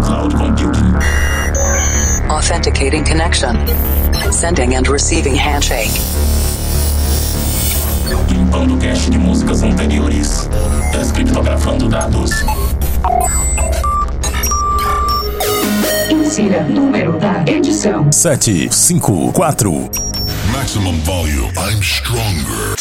cloud computing. Authenticating connection. Sending and receiving handshake. Limpando cache de músicas anteriores. Descriptografando dados. Insira número da edição. 7, 5, 4. Maximum volume. I'm stronger.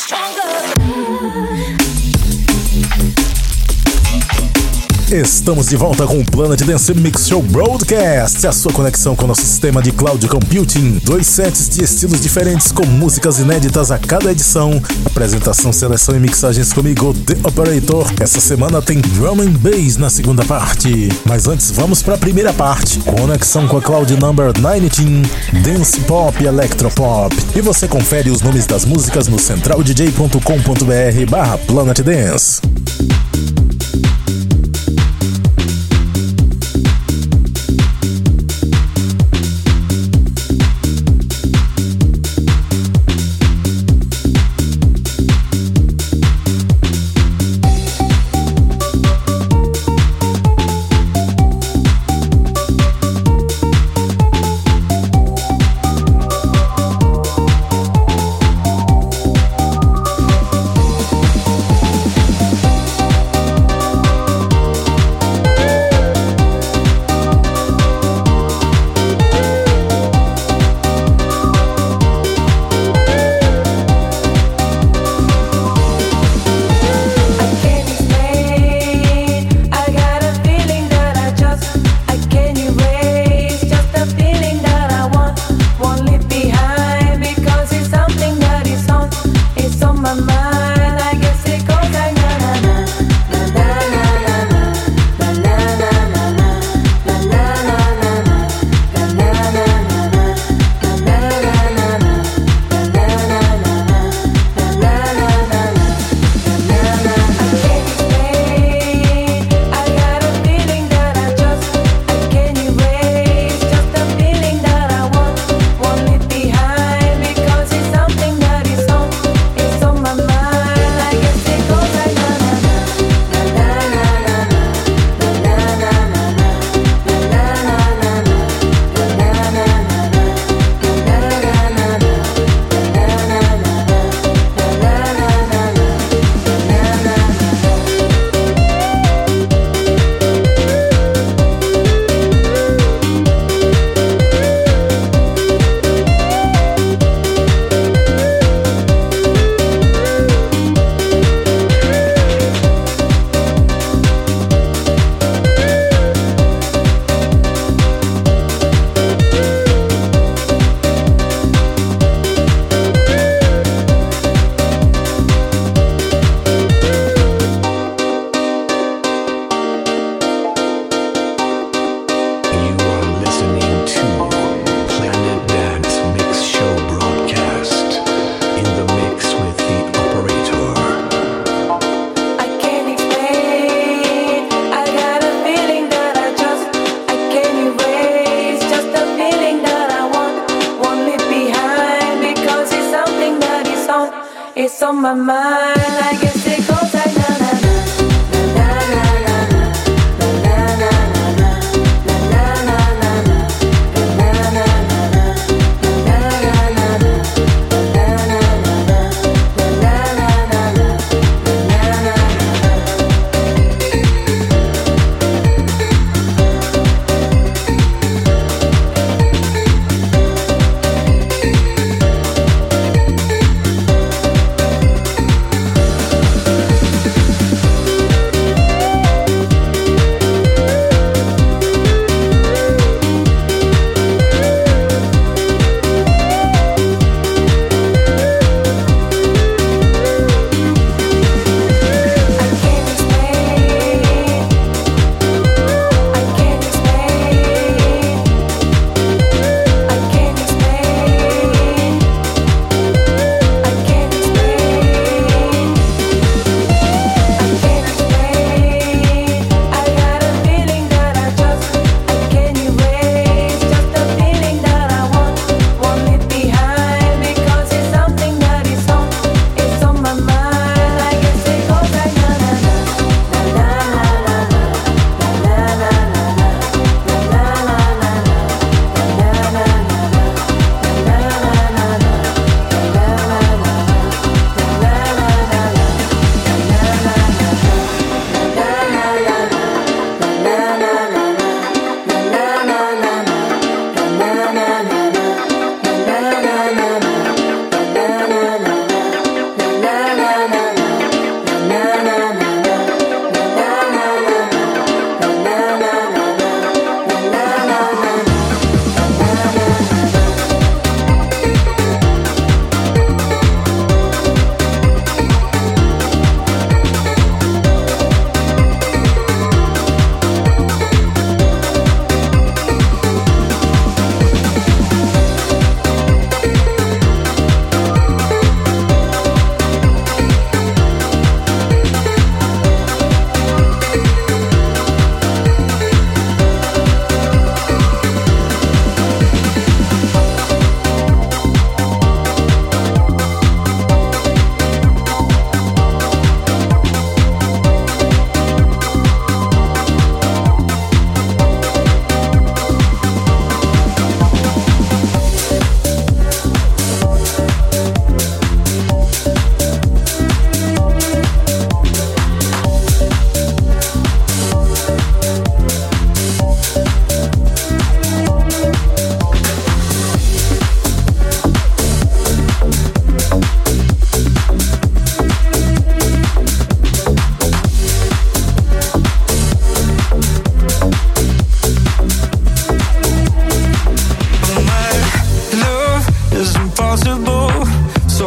Estamos de volta com o Planet Dance Mix Show Broadcast, a sua conexão com o nosso sistema de cloud computing. Dois sets de estilos diferentes com músicas inéditas a cada edição. Apresentação, seleção e mixagens comigo, The Operator. Essa semana tem Drum and Bass na segunda parte. Mas antes, vamos para a primeira parte. Conexão com a Cloud Number 19, Dance Pop e Electropop. E você confere os nomes das músicas no centraldj.com.br barra Planet Dance.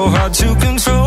so hard to control.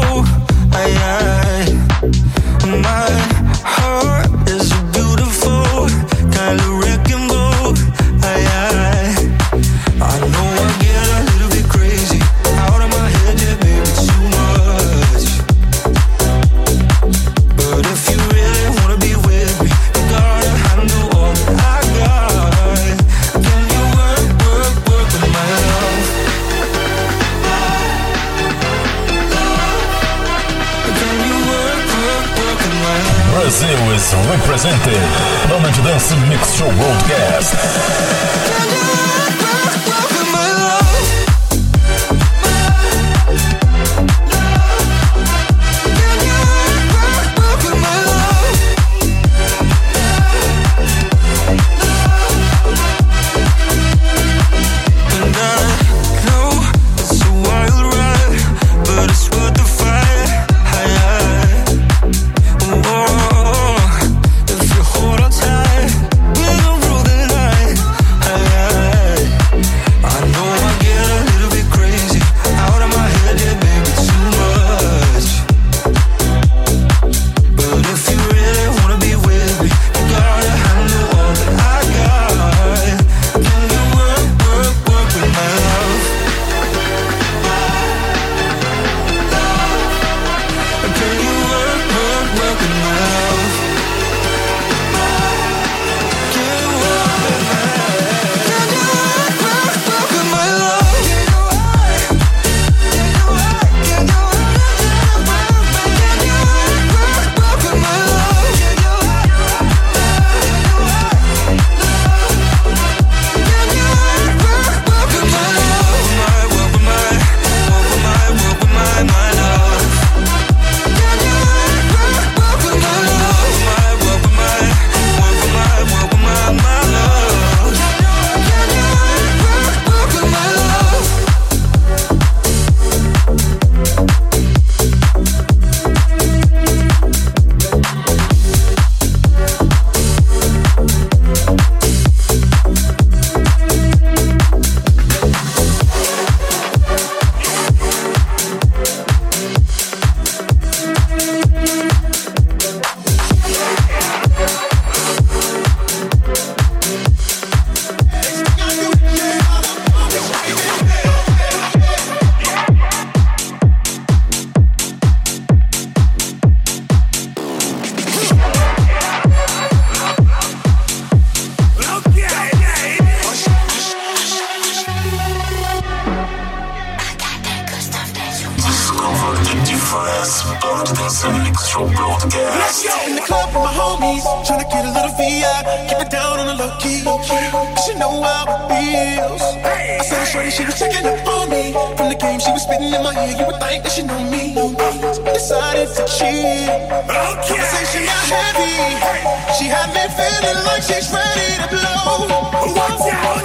What's out!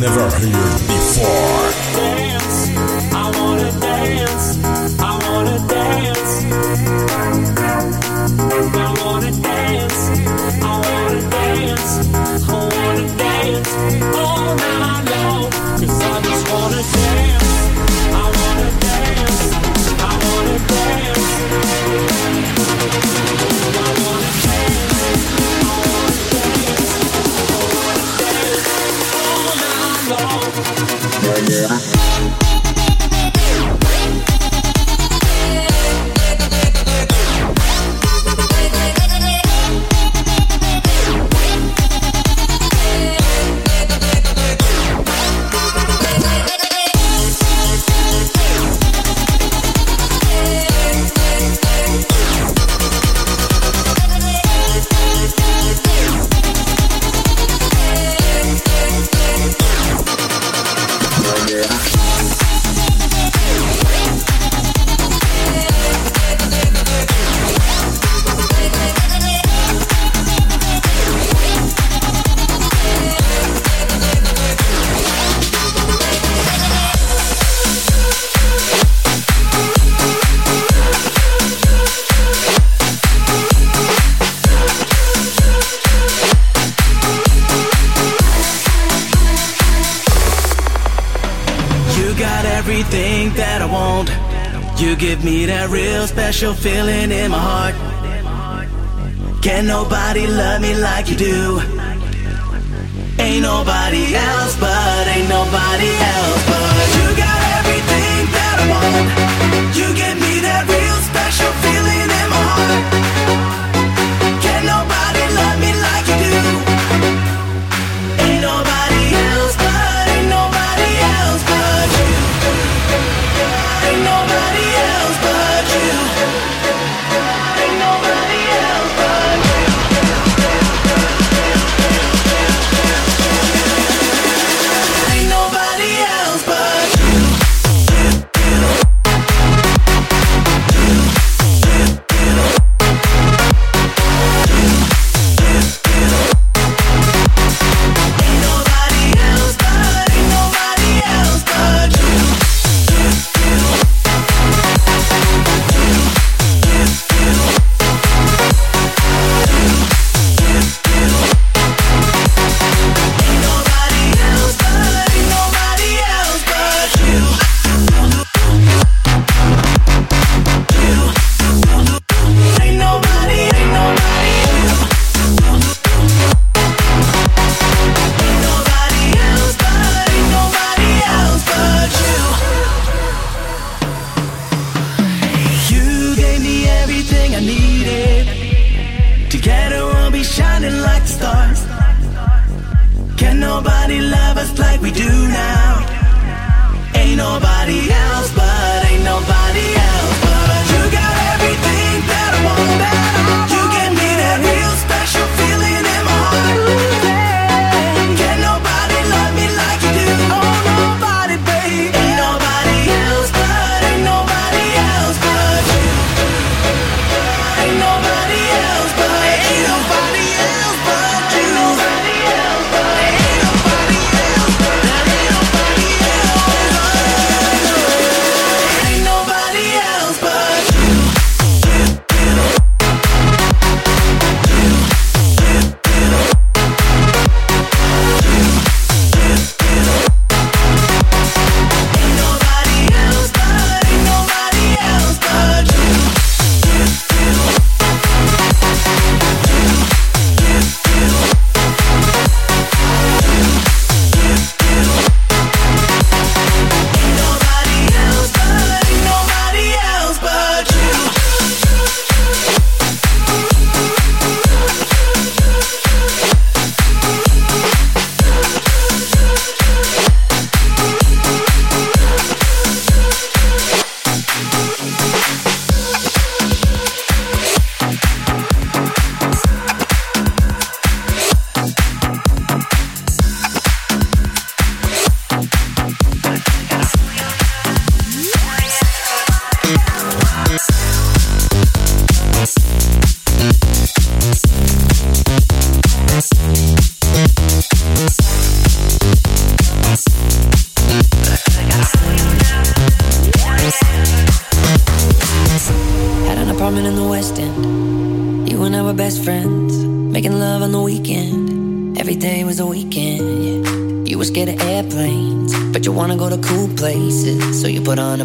never heard. Special feeling in my heart. Can nobody love me like you do? Ain't nobody else, but ain't nobody else, but you got everything that I want. You give me that real special feeling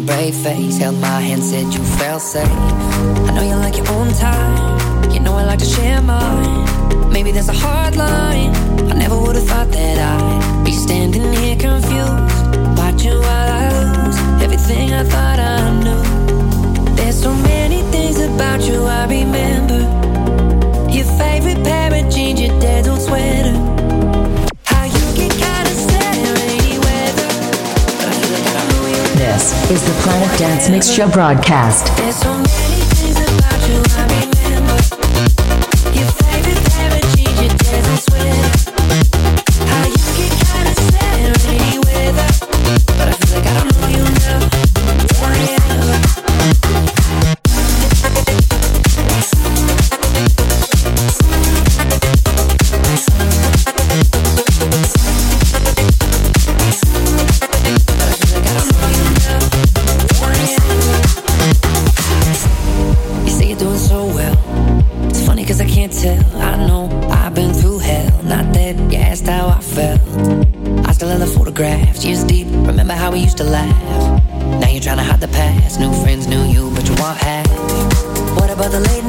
a brave face. Held my hand, said you felt safe. I know you like your own time. You know I like to share mine. Maybe there's a hard line. I never would have thought that I'd be standing here confused. Watching while I lose everything I thought I knew. There's so many things about you I remember. Your favorite pair of jeans, your dad's old sweater. is the Planet Dance Mixture broadcast. how we used to laugh. Now you're trying to hide the past. New friends, new you, but you want half. What about the late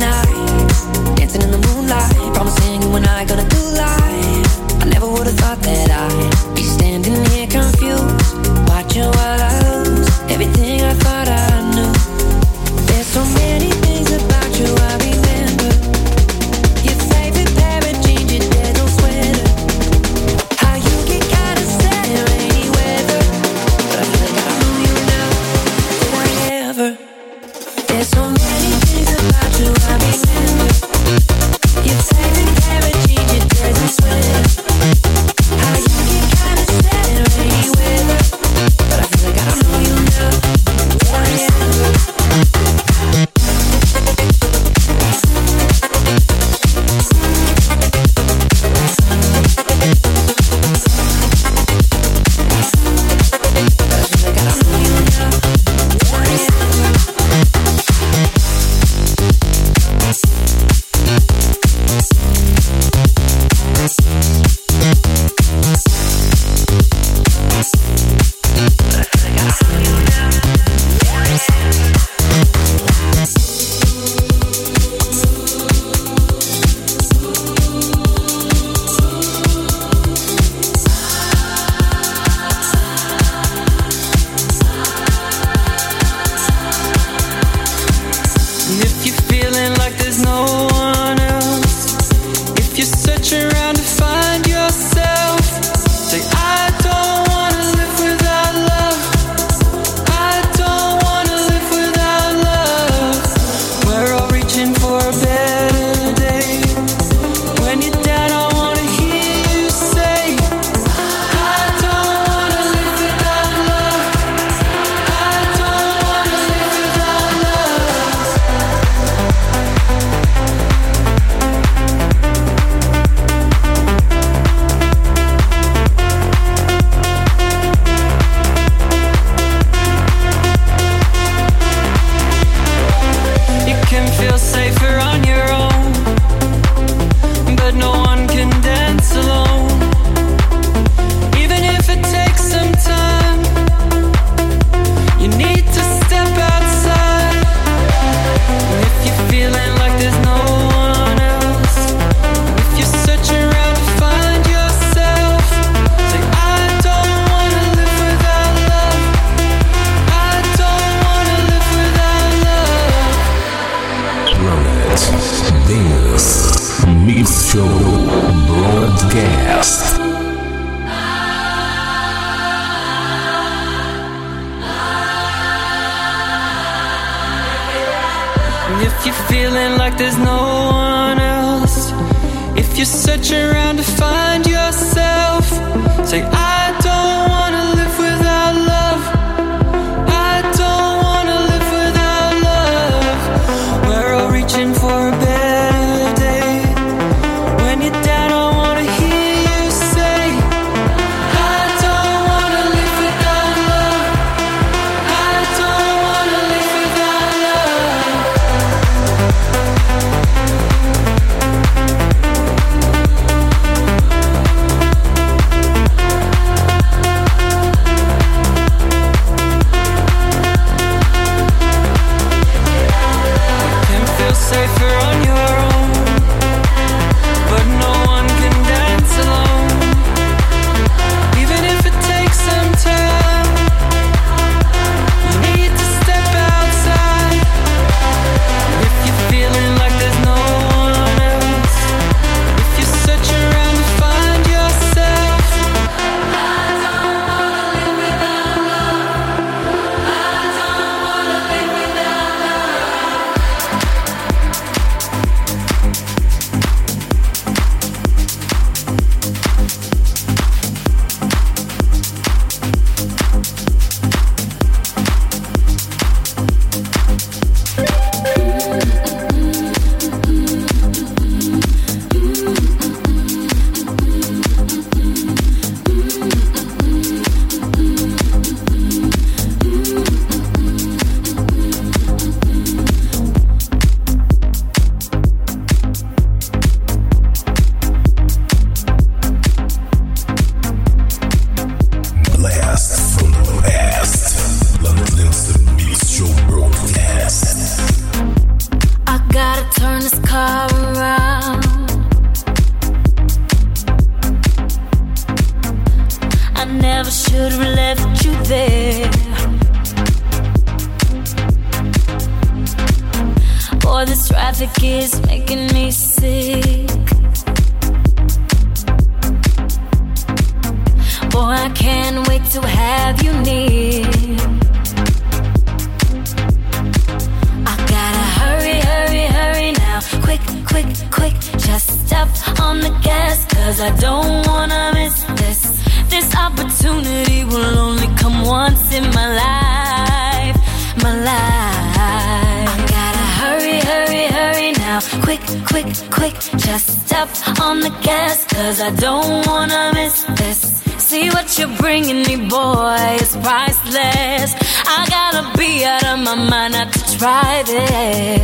Yeah.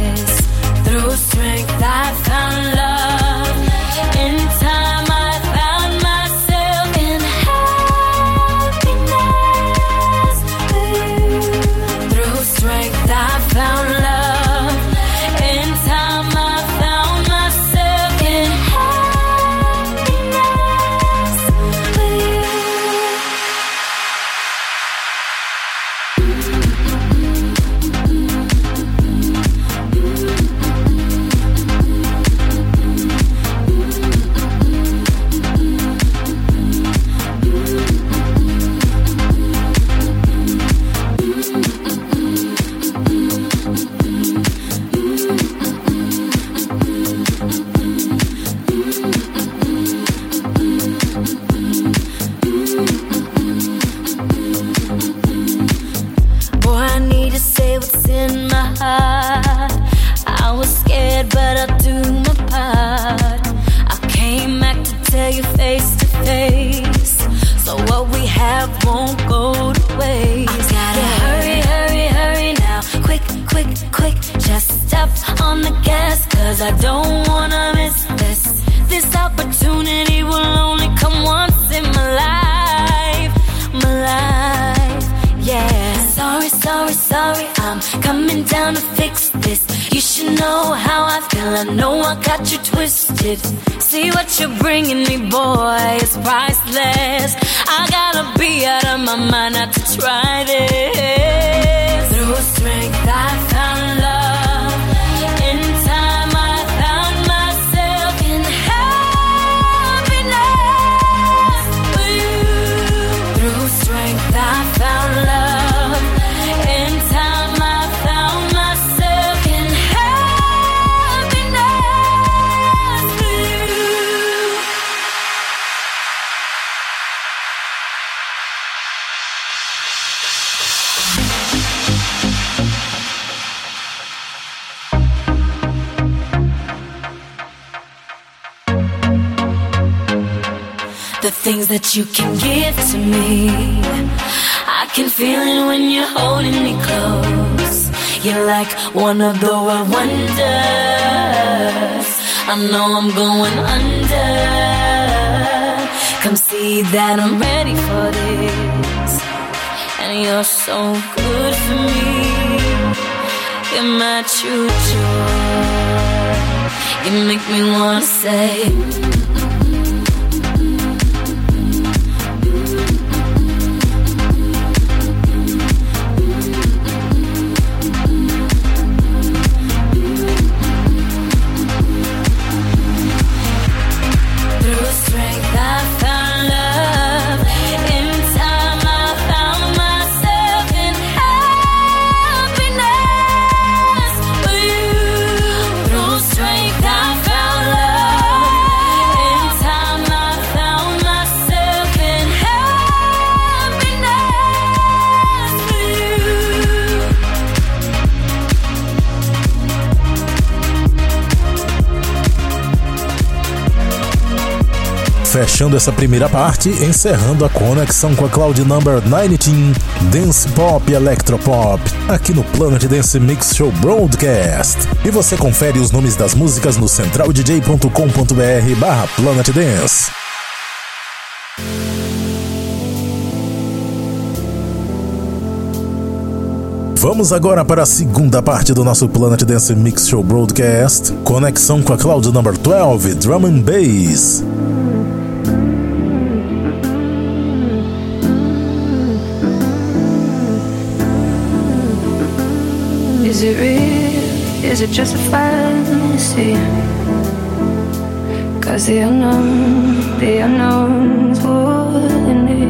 the things that you can give to me. I can feel it when you're holding me close. You're like one of the world wonders. I know I'm going under. Come see that I'm ready for this. And you're so good for me. You're my true joy. You make me wanna say. fechando essa primeira parte, encerrando a conexão com a Cloud Number 19, Dance Pop Electropop, aqui no Planet Dance Mix Show Broadcast. E você confere os nomes das músicas no centraldj.com.br barra Planet Dance. Vamos agora para a segunda parte do nosso Planet Dance Mix Show Broadcast. Conexão com a Cloud Number 12, Drum and Bass. Is it real? Is it just a fantasy? Cause the unknown, the unknown's wouldn't me.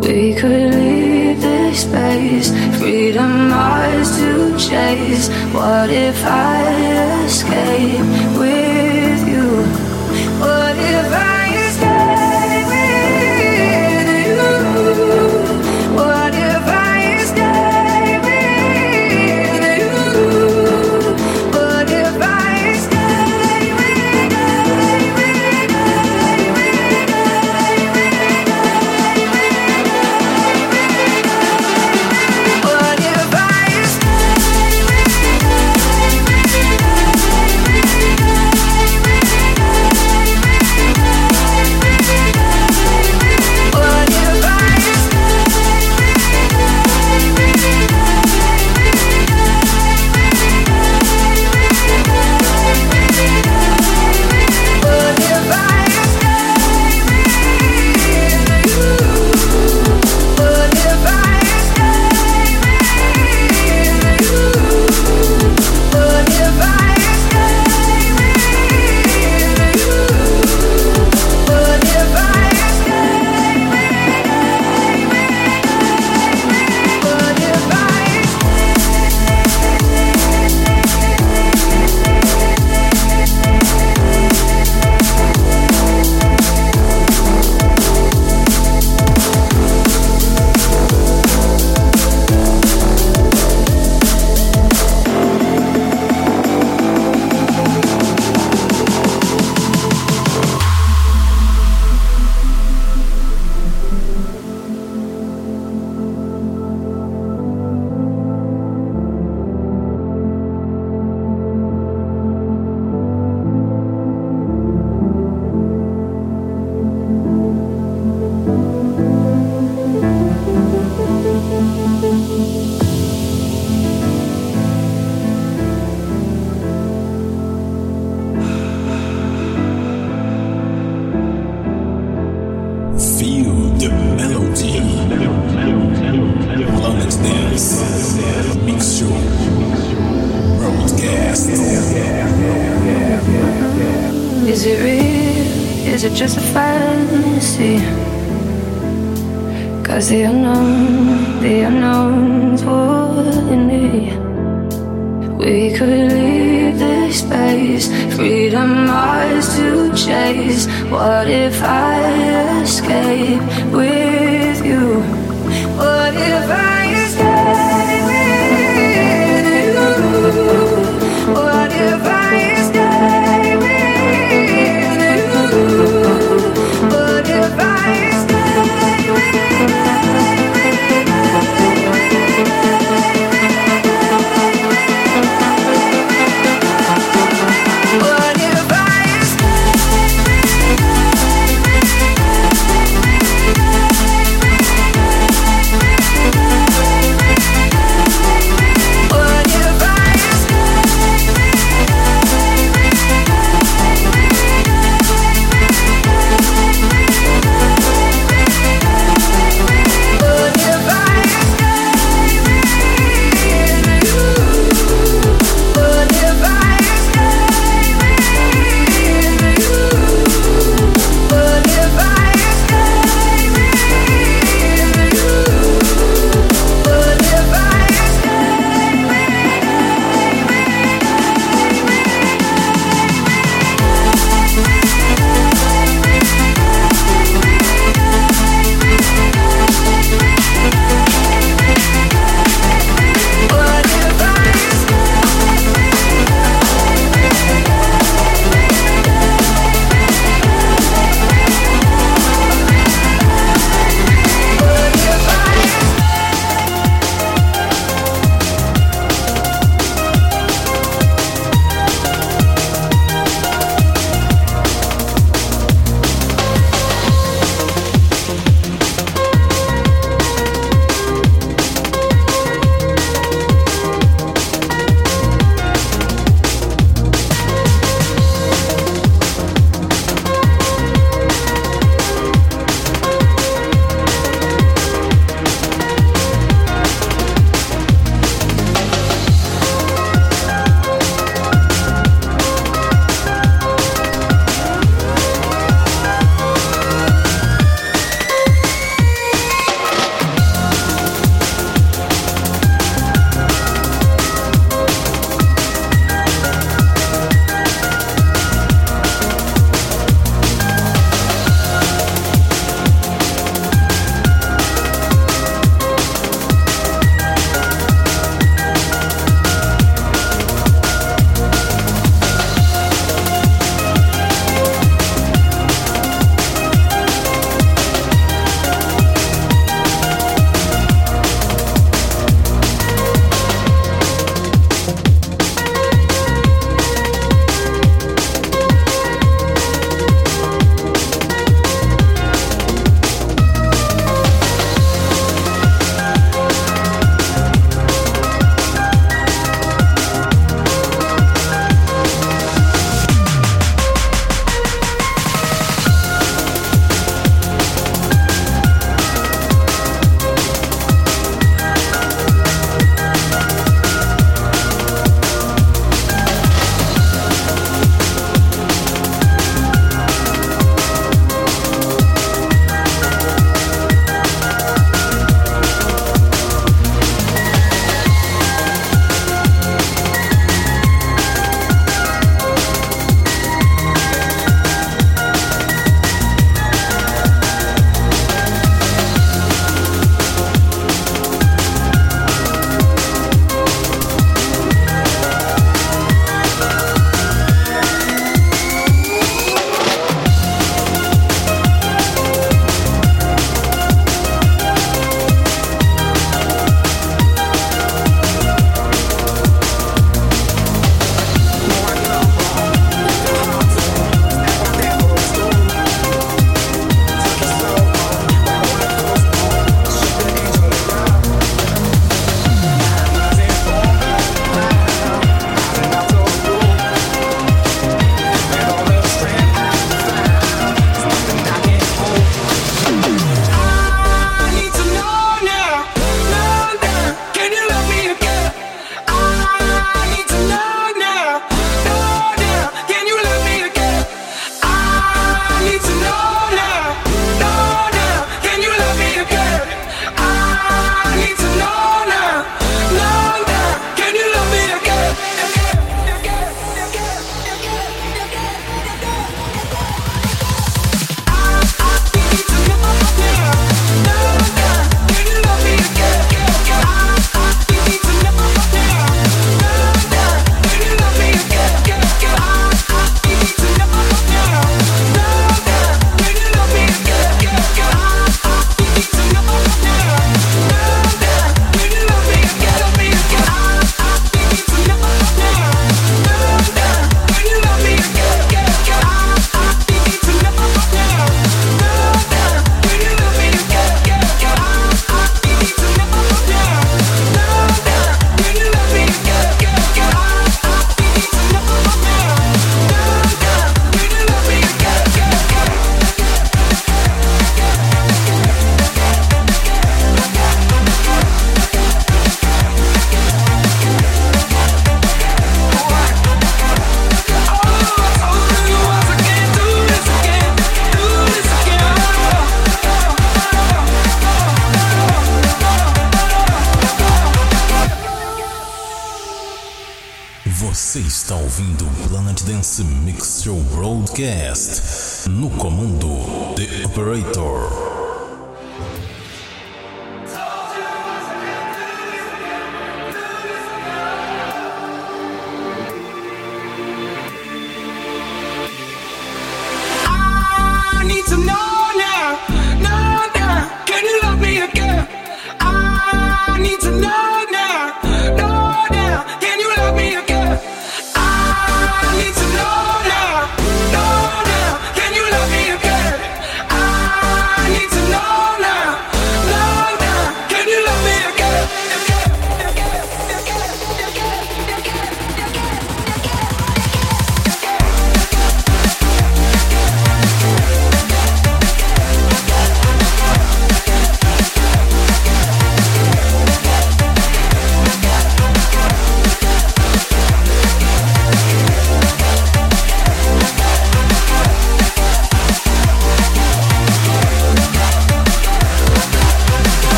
We could leave this space, freedom ours to chase. What if I escape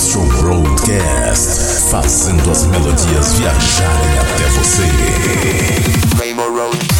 Christian Broadcast, fazendo as melodias viajarem até você. Rainbow Road.